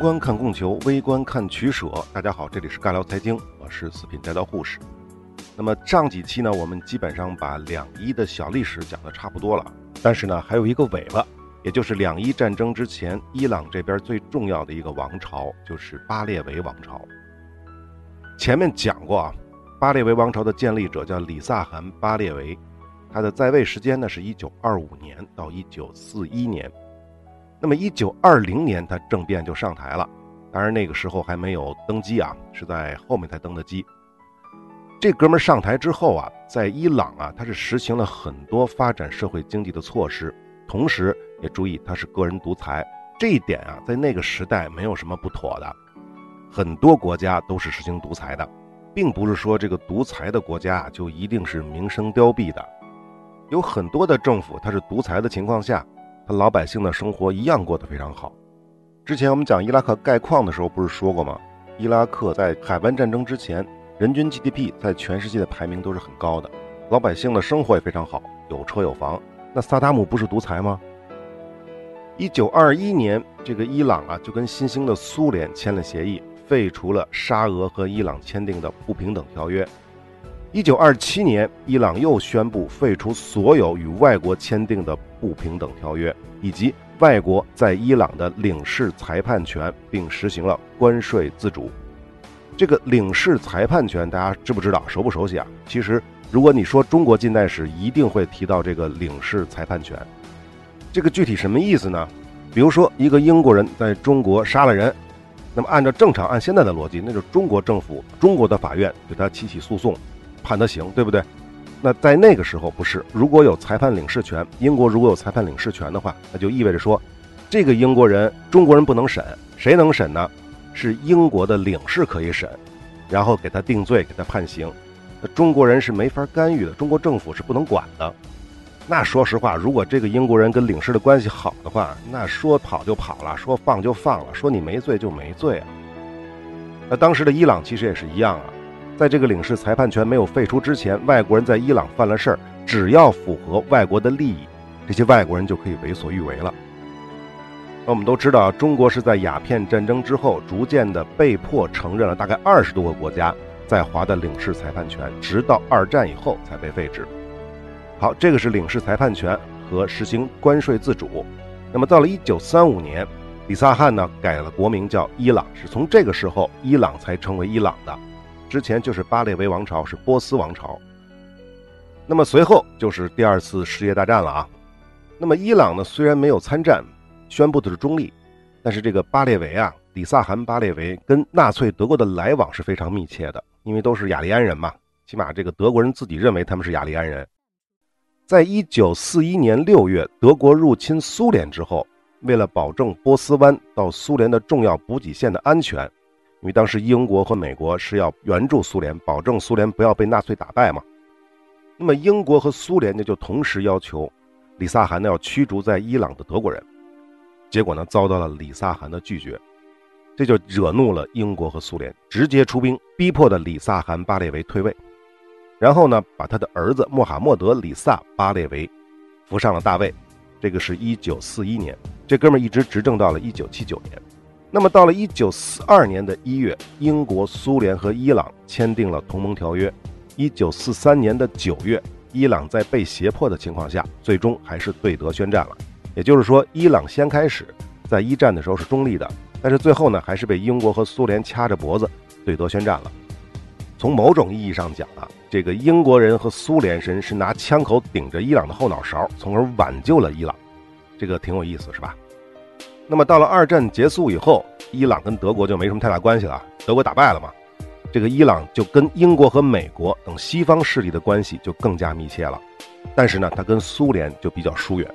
观看供求，微观看取舍。大家好，这里是尬聊财经，我是四品带刀护士。那么上几期呢，我们基本上把两伊的小历史讲的差不多了，但是呢，还有一个尾巴，也就是两伊战争之前，伊朗这边最重要的一个王朝就是巴列维王朝。前面讲过啊，巴列维王朝的建立者叫里萨汗·巴列维，他的在位时间呢是一九二五年到一九四一年。那么一九二零年他政变就上台了，当然那个时候还没有登基啊，是在后面才登的基。这哥们上台之后啊，在伊朗啊，他是实行了很多发展社会经济的措施，同时也注意他是个人独裁，这一点啊，在那个时代没有什么不妥的。很多国家都是实行独裁的，并不是说这个独裁的国家就一定是民生凋敝的。有很多的政府，它是独裁的情况下，和老百姓的生活一样过得非常好。之前我们讲伊拉克概况的时候，不是说过吗？伊拉克在海湾战争之前。人均 GDP 在全世界的排名都是很高的，老百姓的生活也非常好，有车有房。那萨达姆不是独裁吗？一九二一年，这个伊朗啊就跟新兴的苏联签了协议，废除了沙俄和伊朗签订的不平等条约。一九二七年，伊朗又宣布废除所有与外国签订的不平等条约，以及外国在伊朗的领事裁判权，并实行了关税自主。这个领事裁判权，大家知不知道？熟不熟悉啊？其实，如果你说中国近代史，一定会提到这个领事裁判权。这个具体什么意思呢？比如说，一个英国人在中国杀了人，那么按照正常、按现在的逻辑，那就是中国政府、中国的法院对他提起诉讼，判他刑，对不对？那在那个时候不是，如果有裁判领事权，英国如果有裁判领事权的话，那就意味着说，这个英国人、中国人不能审，谁能审呢？是英国的领事可以审，然后给他定罪，给他判刑。那中国人是没法干预的，中国政府是不能管的。那说实话，如果这个英国人跟领事的关系好的话，那说跑就跑了，说放就放了，说你没罪就没罪啊。那当时的伊朗其实也是一样啊，在这个领事裁判权没有废除之前，外国人在伊朗犯了事儿，只要符合外国的利益，这些外国人就可以为所欲为了。那我们都知道，中国是在鸦片战争之后，逐渐的被迫承认了大概二十多个国家在华的领事裁判权，直到二战以后才被废止。好，这个是领事裁判权和实行关税自主。那么到了一九三五年，里萨汗呢改了国名叫伊朗，是从这个时候伊朗才成为伊朗的，之前就是巴列维王朝，是波斯王朝。那么随后就是第二次世界大战了啊。那么伊朗呢虽然没有参战。宣布的是中立，但是这个巴列维啊，里萨汗·巴列维跟纳粹德国的来往是非常密切的，因为都是雅利安人嘛，起码这个德国人自己认为他们是雅利安人。在一九四一年六月，德国入侵苏联之后，为了保证波斯湾到苏联的重要补给线的安全，因为当时英国和美国是要援助苏联，保证苏联不要被纳粹打败嘛，那么英国和苏联呢就同时要求里萨汗呢要驱逐在伊朗的德国人。结果呢，遭到了里萨汗的拒绝，这就惹怒了英国和苏联，直接出兵逼迫的里萨汗·巴列维退位，然后呢，把他的儿子穆罕默德·里萨·巴列维扶上了大位。这个是一九四一年，这哥们儿一直执政到了一九七九年。那么到了一九四二年的一月，英国、苏联和伊朗签订了同盟条约。一九四三年的九月，伊朗在被胁迫的情况下，最终还是对德宣战了。也就是说，伊朗先开始在一战的时候是中立的，但是最后呢，还是被英国和苏联掐着脖子对德宣战了。从某种意义上讲啊，这个英国人和苏联人是拿枪口顶着伊朗的后脑勺，从而挽救了伊朗，这个挺有意思，是吧？那么到了二战结束以后，伊朗跟德国就没什么太大关系了，德国打败了嘛，这个伊朗就跟英国和美国等西方势力的关系就更加密切了，但是呢，它跟苏联就比较疏远。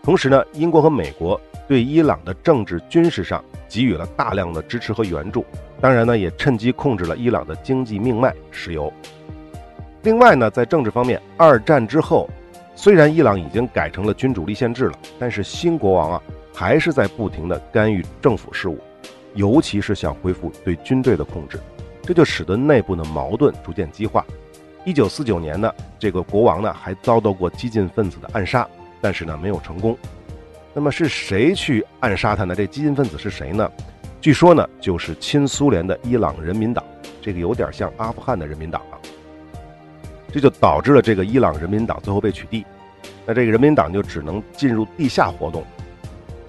同时呢，英国和美国对伊朗的政治、军事上给予了大量的支持和援助，当然呢，也趁机控制了伊朗的经济命脉——石油。另外呢，在政治方面，二战之后，虽然伊朗已经改成了君主立宪制了，但是新国王啊，还是在不停地干预政府事务，尤其是想恢复对军队的控制，这就使得内部的矛盾逐渐激化。一九四九年呢，这个国王呢，还遭到过激进分子的暗杀。但是呢，没有成功。那么是谁去暗杀他呢？这激进分子是谁呢？据说呢就是亲苏联的伊朗人民党，这个有点像阿富汗的人民党啊。这就导致了这个伊朗人民党最后被取缔，那这个人民党就只能进入地下活动。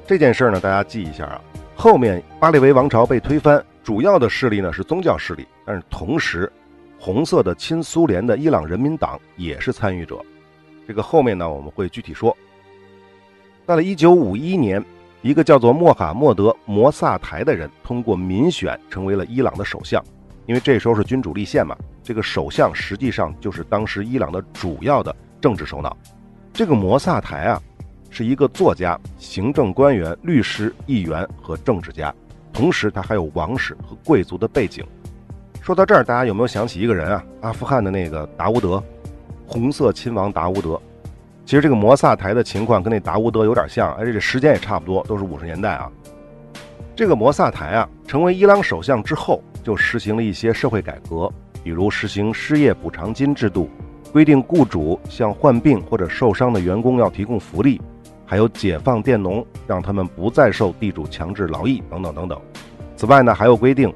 这件事呢，大家记一下啊。后面巴列维王朝被推翻，主要的势力呢是宗教势力，但是同时，红色的亲苏联的伊朗人民党也是参与者。这个后面呢我们会具体说。到了1951年，一个叫做穆罕默德·摩萨台的人通过民选成为了伊朗的首相，因为这时候是君主立宪嘛。这个首相实际上就是当时伊朗的主要的政治首脑。这个摩萨台啊，是一个作家、行政官员、律师、议员和政治家，同时他还有王室和贵族的背景。说到这儿，大家有没有想起一个人啊？阿富汗的那个达乌德，红色亲王达乌德。其实这个摩萨台的情况跟那达乌德有点像，而且这时间也差不多，都是五十年代啊。这个摩萨台啊，成为伊朗首相之后，就实行了一些社会改革。比如实行失业补偿金制度，规定雇主向患病或者受伤的员工要提供福利，还有解放佃农，让他们不再受地主强制劳役等等等等。此外呢，还有规定，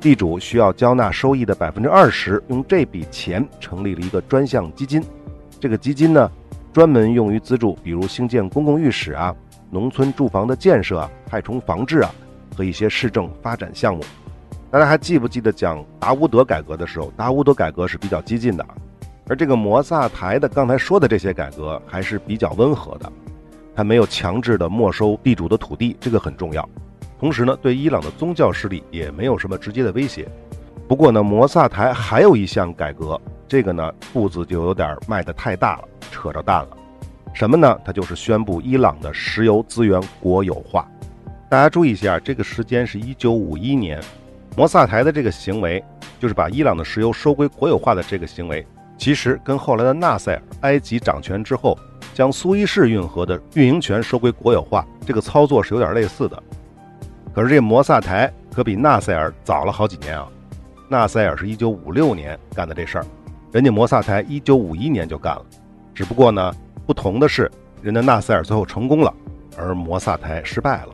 地主需要交纳收益的百分之二十，用这笔钱成立了一个专项基金。这个基金呢，专门用于资助，比如兴建公共浴室啊、农村住房的建设啊、害虫防治啊和一些市政发展项目。大家还记不记得讲达乌德改革的时候，达乌德改革是比较激进的，而这个摩萨台的刚才说的这些改革还是比较温和的，他没有强制的没收地主的土地，这个很重要。同时呢，对伊朗的宗教势力也没有什么直接的威胁。不过呢，摩萨台还有一项改革，这个呢步子就有点迈得太大了，扯着蛋了。什么呢？他就是宣布伊朗的石油资源国有化。大家注意一下，这个时间是一九五一年。摩萨台的这个行为，就是把伊朗的石油收归国有化的这个行为，其实跟后来的纳赛尔埃及掌权之后，将苏伊士运河的运营权收归国有化这个操作是有点类似的。可是这摩萨台可比纳赛尔早了好几年啊！纳赛尔是一九五六年干的这事儿，人家摩萨台一九五一年就干了。只不过呢，不同的是，人家纳赛尔最后成功了，而摩萨台失败了。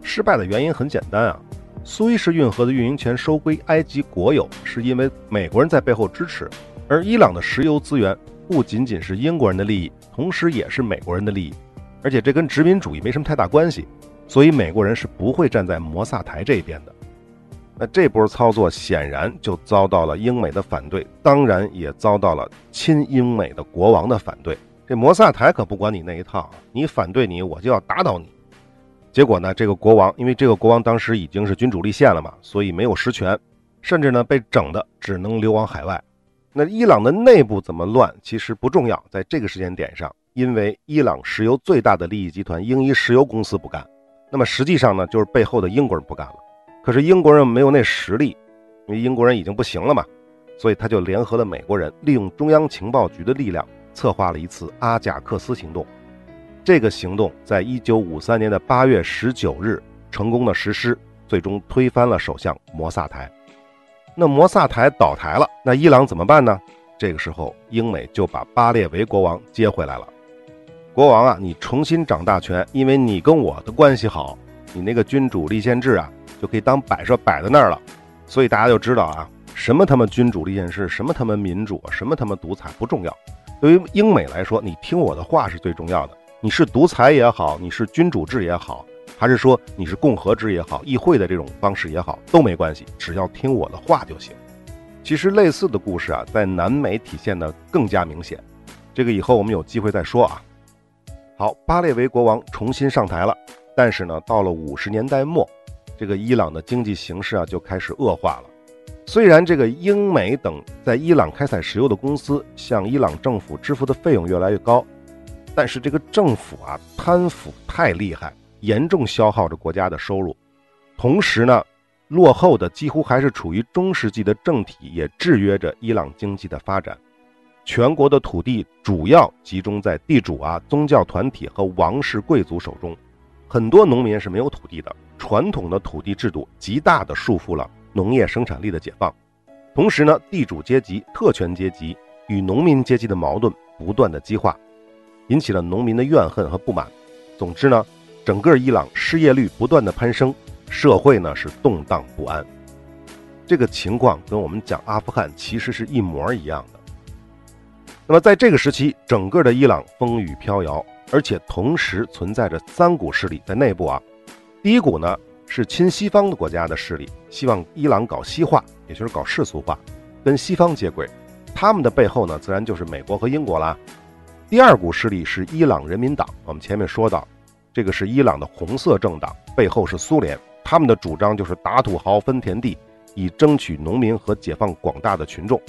失败的原因很简单啊。苏伊士运河的运营权收归埃及国有，是因为美国人在背后支持；而伊朗的石油资源不仅仅是英国人的利益，同时也是美国人的利益，而且这跟殖民主义没什么太大关系，所以美国人是不会站在摩萨台这一边的。那这波操作显然就遭到了英美的反对，当然也遭到了亲英美的国王的反对。这摩萨台可不管你那一套，你反对你，我就要打倒你。结果呢，这个国王因为这个国王当时已经是君主立宪了嘛，所以没有实权，甚至呢被整的只能流亡海外。那伊朗的内部怎么乱，其实不重要，在这个时间点上，因为伊朗石油最大的利益集团英伊石油公司不干，那么实际上呢，就是背后的英国人不干了。可是英国人没有那实力，因为英国人已经不行了嘛，所以他就联合了美国人，利用中央情报局的力量，策划了一次阿贾克斯行动。这个行动在一九五三年的八月十九日成功的实施，最终推翻了首相摩萨台。那摩萨台倒台了，那伊朗怎么办呢？这个时候，英美就把巴列维国王接回来了。国王啊，你重新掌大权，因为你跟我的关系好，你那个君主立宪制啊，就可以当摆设摆在那儿了。所以大家就知道啊，什么他妈君主立宪制，什么他妈民主，什么他妈独裁不重要。对于英美来说，你听我的话是最重要的。你是独裁也好，你是君主制也好，还是说你是共和制也好，议会的这种方式也好，都没关系，只要听我的话就行。其实类似的故事啊，在南美体现的更加明显。这个以后我们有机会再说啊。好，巴列维国王重新上台了，但是呢，到了五十年代末，这个伊朗的经济形势啊就开始恶化了。虽然这个英美等在伊朗开采石油的公司向伊朗政府支付的费用越来越高。但是这个政府啊，贪腐太厉害，严重消耗着国家的收入。同时呢，落后的几乎还是处于中世纪的政体也制约着伊朗经济的发展。全国的土地主要集中在地主啊、宗教团体和王室贵族手中，很多农民是没有土地的。传统的土地制度极大地束缚了农业生产力的解放。同时呢，地主阶级、特权阶级与农民阶级的矛盾不断的激化。引起了农民的怨恨和不满。总之呢，整个伊朗失业率不断的攀升，社会呢是动荡不安。这个情况跟我们讲阿富汗其实是一模一样的。那么在这个时期，整个的伊朗风雨飘摇，而且同时存在着三股势力在内部啊。第一股呢是亲西方的国家的势力，希望伊朗搞西化，也就是搞世俗化，跟西方接轨。他们的背后呢，自然就是美国和英国啦。第二股势力是伊朗人民党，我们前面说到，这个是伊朗的红色政党，背后是苏联，他们的主张就是打土豪分田地。以争取农民和解放广大的群众，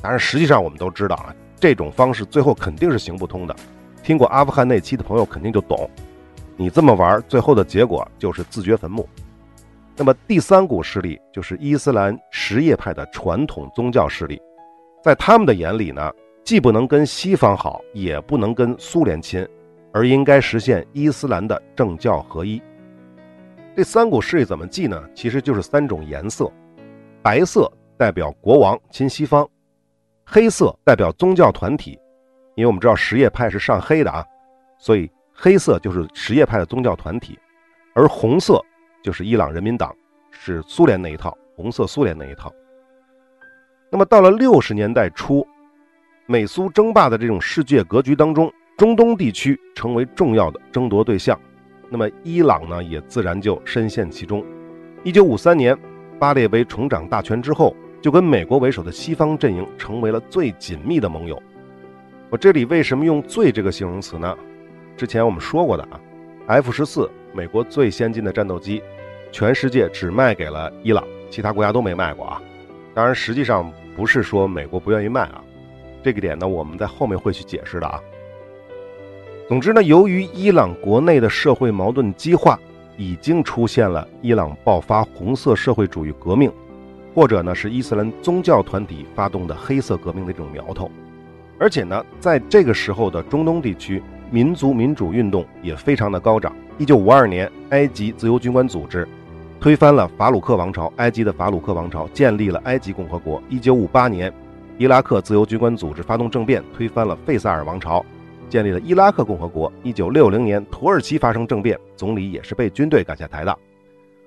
当然，实际上我们都知道啊，这种方式最后肯定是行不通的。听过阿富汗那期的朋友肯定就懂，你这么玩，最后的结果就是自掘坟墓。那么第三股势力就是伊斯兰什叶派的传统宗教势力，在他们的眼里呢，既不能跟西方好，也不能跟苏联亲，而应该实现伊斯兰的政教合一。这三股势力怎么记呢？其实就是三种颜色。白色代表国王亲西方，黑色代表宗教团体，因为我们知道什叶派是上黑的啊，所以黑色就是什叶派的宗教团体，而红色就是伊朗人民党，是苏联那一套，红色苏联那一套。那么到了六十年代初，美苏争霸的这种世界格局当中，中东地区成为重要的争夺对象，那么伊朗呢也自然就深陷其中。一九五三年。巴列维重掌大权之后，就跟美国为首的西方阵营成为了最紧密的盟友。我这里为什么用“最”这个形容词呢？之前我们说过的啊，F 十四，美国最先进的战斗机，全世界只卖给了伊朗，其他国家都没卖过啊。当然，实际上不是说美国不愿意卖啊，这个点呢，我们在后面会去解释的啊。总之呢，由于伊朗国内的社会矛盾激化。已经出现了伊朗爆发红色社会主义革命，或者呢是伊斯兰宗教团体发动的黑色革命的这种苗头，而且呢，在这个时候的中东地区，民族民主运动也非常的高涨。一九五二年，埃及自由军官组织推翻了法鲁克王朝，埃及的法鲁克王朝建立了埃及共和国。一九五八年，伊拉克自由军官组织发动政变，推翻了费萨尔王朝。建立了伊拉克共和国。一九六零年，土耳其发生政变，总理也是被军队赶下台的。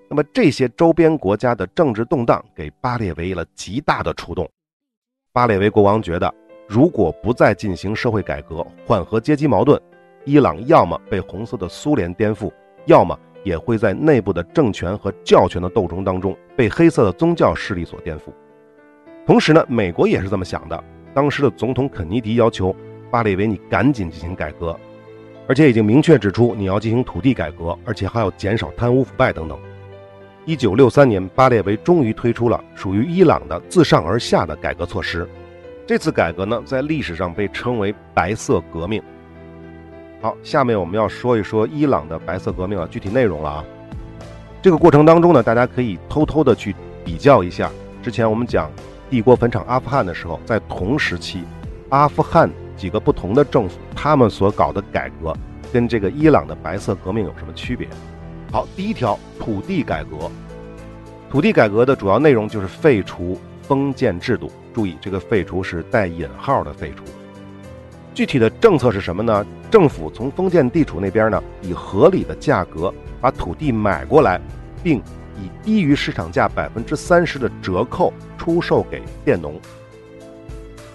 那么这些周边国家的政治动荡给巴列维了极大的触动。巴列维国王觉得，如果不再进行社会改革，缓和阶级矛盾，伊朗要么被红色的苏联颠覆，要么也会在内部的政权和教权的斗争当中被黑色的宗教势力所颠覆。同时呢，美国也是这么想的。当时的总统肯尼迪要求。巴列维，你赶紧进行改革，而且已经明确指出你要进行土地改革，而且还要减少贪污腐败等等。一九六三年，巴列维终于推出了属于伊朗的自上而下的改革措施。这次改革呢，在历史上被称为“白色革命”。好，下面我们要说一说伊朗的白色革命的具体内容了啊。这个过程当中呢，大家可以偷偷的去比较一下，之前我们讲帝国坟场阿富汗的时候，在同时期，阿富汗。几个不同的政府，他们所搞的改革跟这个伊朗的白色革命有什么区别？好，第一条土地改革，土地改革的主要内容就是废除封建制度。注意，这个废除是带引号的废除。具体的政策是什么呢？政府从封建地主那边呢，以合理的价格把土地买过来，并以低于市场价百分之三十的折扣出售给佃农。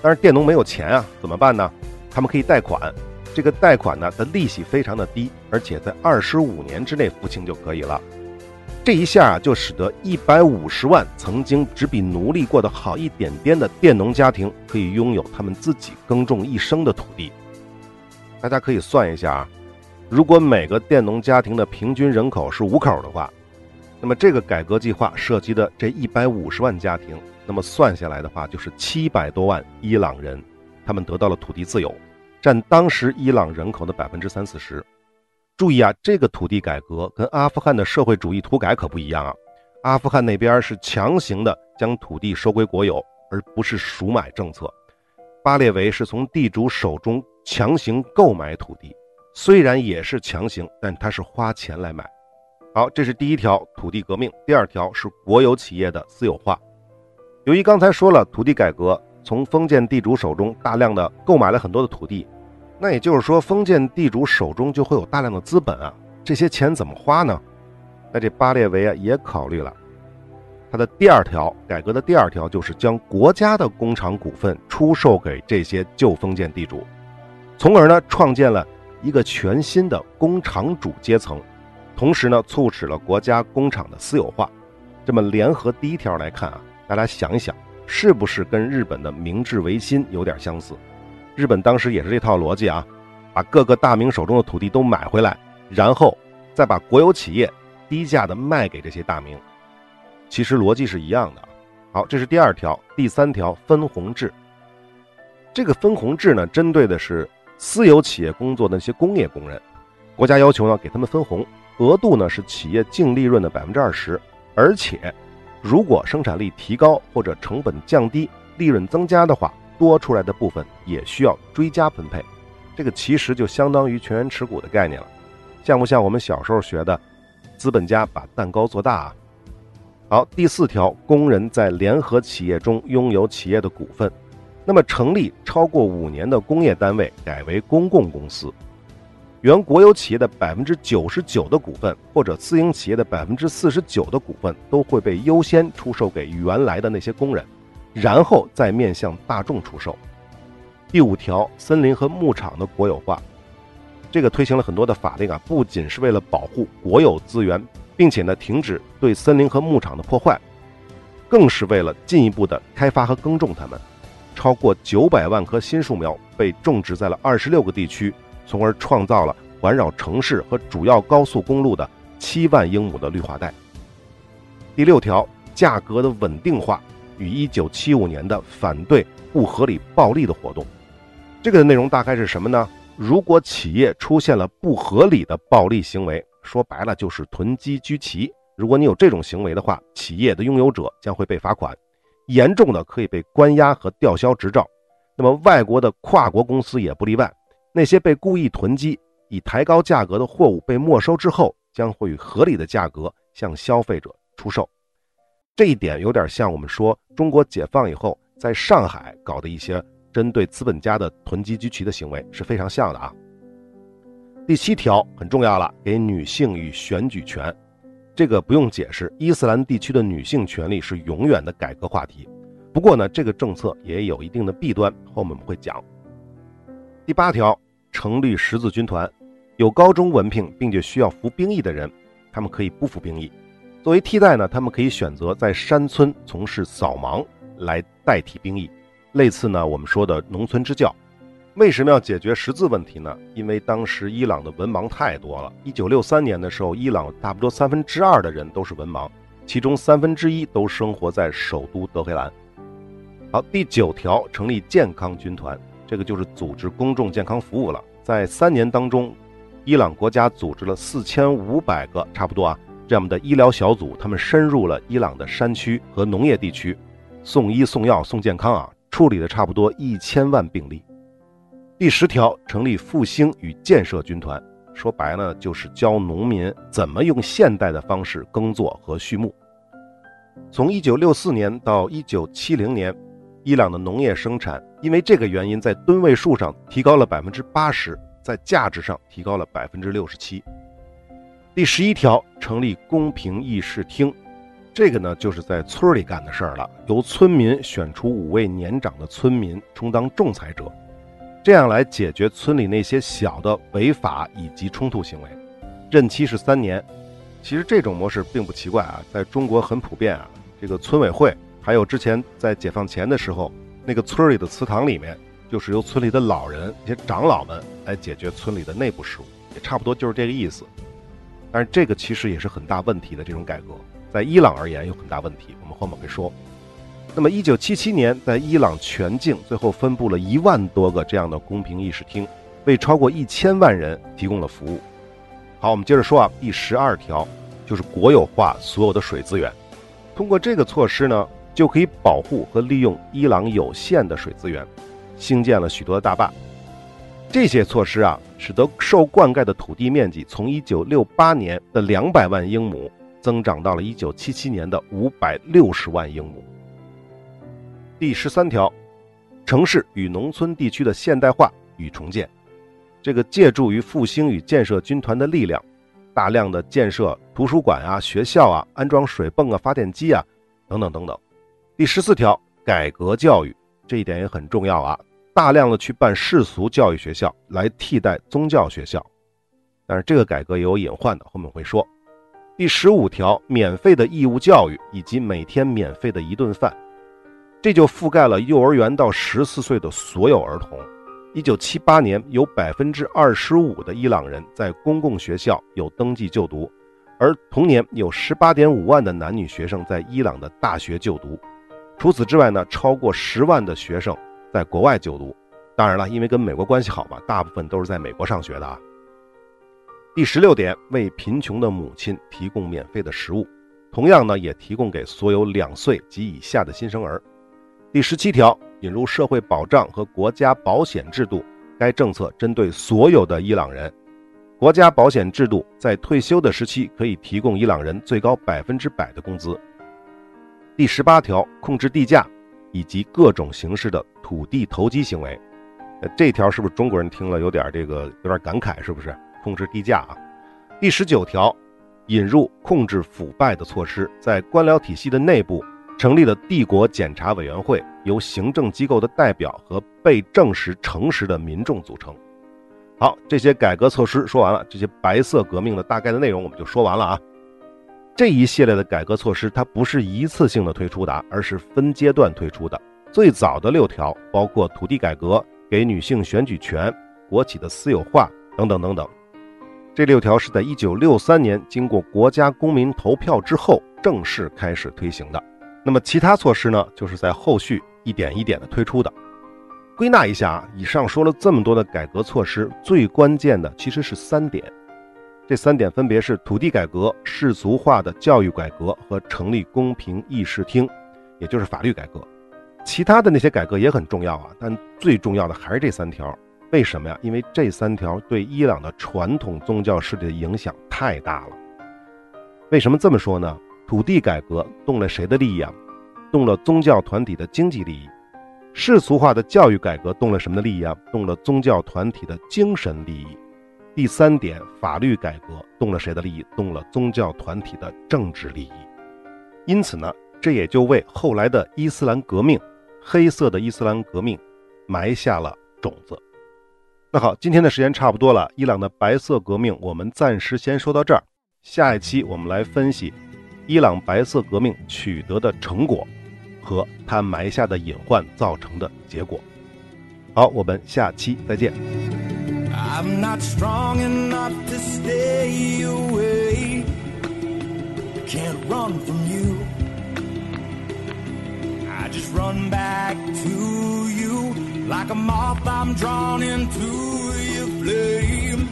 但是佃农没有钱啊，怎么办呢？他们可以贷款，这个贷款呢的利息非常的低，而且在二十五年之内付清就可以了。这一下，就使得一百五十万曾经只比奴隶过得好一点点的佃农家庭，可以拥有他们自己耕种一生的土地。大家可以算一下啊，如果每个佃农家庭的平均人口是五口的话，那么这个改革计划涉及的这一百五十万家庭。那么算下来的话，就是七百多万伊朗人，他们得到了土地自由，占当时伊朗人口的百分之三四十。注意啊，这个土地改革跟阿富汗的社会主义土改可不一样啊。阿富汗那边是强行的将土地收归国有，而不是赎买政策。巴列维是从地主手中强行购买土地，虽然也是强行，但他是花钱来买。好，这是第一条土地革命。第二条是国有企业的私有化。由于刚才说了土地改革，从封建地主手中大量的购买了很多的土地，那也就是说封建地主手中就会有大量的资本啊，这些钱怎么花呢？那这巴列维啊也考虑了。他的第二条改革的第二条就是将国家的工厂股份出售给这些旧封建地主，从而呢创建了一个全新的工厂主阶层，同时呢促使了国家工厂的私有化。这么联合第一条来看啊，大家想一想，是不是跟日本的明治维新有点相似？日本当时也是这套逻辑啊，把各个大名手中的土地都买回来，然后再把国有企业低价的卖给这些大名。其实逻辑是一样的。好，这是第二条，第三条分红制。这个分红制呢，针对的是私有企业工作的那些工业工人，国家要求呢给他们分红，额度呢是企业净利润的百分之二十，而且如果生产力提高或者成本降低，利润增加的话，多出来的部分也需要追加分配。这个其实就相当于全员持股的概念了，像不像我们小时候学的，资本家把蛋糕做大啊？好，第四条，工人在联合企业中拥有企业的股份，那么成立超过五年的工业单位改为公共公司，原国有企业的百分之九十九的股份或者私营企业的百分之四十九的股份都会被优先出售给原来的那些工人，然后再面向大众出售。第五条，森林和牧场的国有化，这个推行了很多的法令啊，不仅是为了保护国有资源。并且呢，停止对森林和牧场的破坏，更是为了进一步的开发和耕种它们。超过九百万棵新树苗被种植在了二十六个地区，从而创造了环绕城市和主要高速公路的七万英亩的绿化带。第六条，价格的稳定化与一九七五年的反对不合理暴利的活动。这个的内容大概是什么呢？如果企业出现了不合理的暴利行为，说白了就是囤积居奇。如果你有这种行为的话，企业的拥有者将会被罚款，严重的可以被关押和吊销执照。那么外国的跨国公司也不例外。那些被故意囤积、以抬高价格的货物被没收之后，将会以合理的价格向消费者出售。这一点有点像我们说中国解放以后在上海搞的一些针对资本家的囤积居奇的行为是非常像的啊。第七条很重要了，给女性与选举权，这个不用解释。伊斯兰地区的女性权利是永远的改革话题。不过呢，这个政策也有一定的弊端，后面我们会讲。第八条，成立十字军团，有高中文凭并且需要服兵役的人，他们可以不服兵役。作为替代呢，他们可以选择在山村从事扫盲来代替兵役，类似呢我们说的农村支教。为什么要解决识字问题呢？因为当时伊朗的文盲太多了。一九六三年的时候，伊朗差不多三分之二的人都是文盲，其中三分之一都生活在首都德黑兰。好，第九条，成立健康军团，这个就是组织公众健康服务了。在三年当中，伊朗国家组织了四千五百个差不多啊这样的医疗小组，他们深入了伊朗的山区和农业地区，送医送药送健康啊，处理了差不多一千万病例。第十条，成立复兴与建设军团，说白了就是教农民怎么用现代的方式耕作和畜牧。从一九六四年到一九七零年，伊朗的农业生产因为这个原因，在吨位数上提高了百分之八十，在价值上提高了百分之六十七。第十一条，成立公平议事厅，这个呢就是在村里干的事儿了，由村民选出五位年长的村民充当仲裁者。这样来解决村里那些小的违法以及冲突行为，任期是三年。其实这种模式并不奇怪啊，在中国很普遍啊。这个村委会，还有之前在解放前的时候，那个村里的祠堂里面，就是由村里的老人、一些长老们来解决村里的内部事务，也差不多就是这个意思。但是这个其实也是很大问题的这种改革，在伊朗而言有很大问题，我们后面会说。那么，一九七七年，在伊朗全境最后分布了一万多个这样的公平议事厅，为超过一千万人提供了服务。好，我们接着说啊，第十二条就是国有化所有的水资源。通过这个措施呢，就可以保护和利用伊朗有限的水资源，兴建了许多的大坝。这些措施啊，使得受灌溉的土地面积从一九六八年的两百万英亩增长到了一九七七年的五百六十万英亩。第十三条，城市与农村地区的现代化与重建，这个借助于复兴与建设军团的力量，大量的建设图书馆啊、学校啊、安装水泵啊、发电机啊，等等等等。第十四条，改革教育，这一点也很重要啊，大量的去办世俗教育学校来替代宗教学校。但是这个改革也有隐患的，后面会说。第十五条，免费的义务教育以及每天免费的一顿饭，这就覆盖了幼儿园到十四岁的所有儿童。一九七八年，有百分之二十五的伊朗人在公共学校有登记就读，而同年有十八点五万的男女学生在伊朗的大学就读。除此之外呢，超过十万的学生在国外就读。当然了，因为跟美国关系好嘛，大部分都是在美国上学的啊。第十六点，为贫穷的母亲提供免费的食物，同样呢，也提供给所有两岁及以下的新生儿。第十七条，引入社会保障和国家保险制度，该政策针对所有的伊朗人。国家保险制度在退休的时期可以提供伊朗人最高百分之百的工资。第十八条，控制地价以及各种形式的土地投机行为。呃，这条是不是中国人听了有点这个有点感慨？是不是？控制地价啊！第十九条，引入控制腐败的措施，在官僚体系的内部成立了帝国检察委员会，由行政机构的代表和被证实诚实的民众组成。好，这些改革措施说完了，这些白色革命的大概的内容我们就说完了啊。这一系列的改革措施，它不是一次性的推出的，而是分阶段推出的。最早的六条包括土地改革、给女性选举权、国企的私有化等等等等。这六条是在一九六三年经过国家公民投票之后正式开始推行的。那么其他措施呢，就是在后续一点一点的推出的。归纳一下啊，以上说了这么多的改革措施，最关键的其实是三点。这三点分别是土地改革、世俗化的教育改革和成立公平议事厅，也就是法律改革。其他的那些改革也很重要啊，但最重要的还是这三条。为什么呀？因为这三条对伊朗的传统宗教势力的影响太大了。为什么这么说呢？土地改革动了谁的利益啊？动了宗教团体的经济利益。世俗化的教育改革动了什么的利益啊？动了宗教团体的精神利益。第三点，法律改革动了谁的利益？动了宗教团体的政治利益。因此呢，这也就为后来的伊斯兰革命——黑色的伊斯兰革命——埋下了种子。那好，今天的时间差不多了。伊朗的白色革命，我们暂时先说到这儿。下一期我们来分析伊朗白色革命取得的成果和它埋下的隐患造成的结果。好，我们下期再见。Like a moth, I'm drawn into your flame.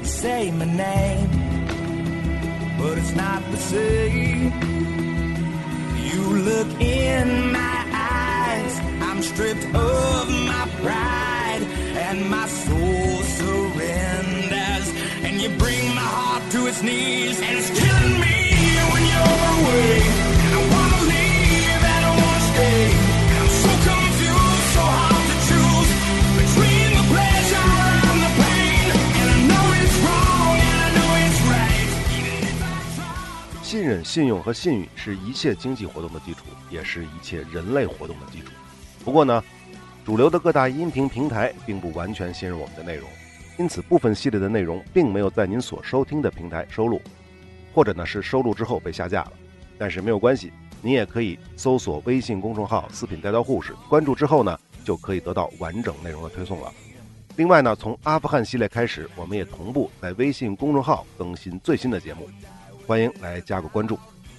You say my name, but it's not the same. You look in my eyes, I'm stripped of my pride, and my bring my heart to its knees, and it's killing me when you're away. 信任、信用和信誉是一切经济活动的基础，也是一切人类活动的基础。不过呢，主流的各大音频平台并不完全信任我们的内容，因此部分系列的内容并没有在您所收听的平台收录，或者呢是收录之后被下架了。但是没有关系，您也可以搜索微信公众号“四品带刀护士”，关注之后呢，就可以得到完整内容的推送了。另外呢，从阿富汗系列开始，我们也同步在微信公众号更新最新的节目，欢迎来加个关注。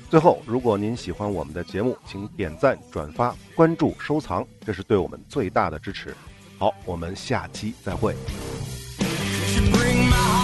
最后，如果您喜欢我们的节目，请点赞、转发、关注、收藏，这是对我们最大的支持。好，我们下期再会。bring my heart.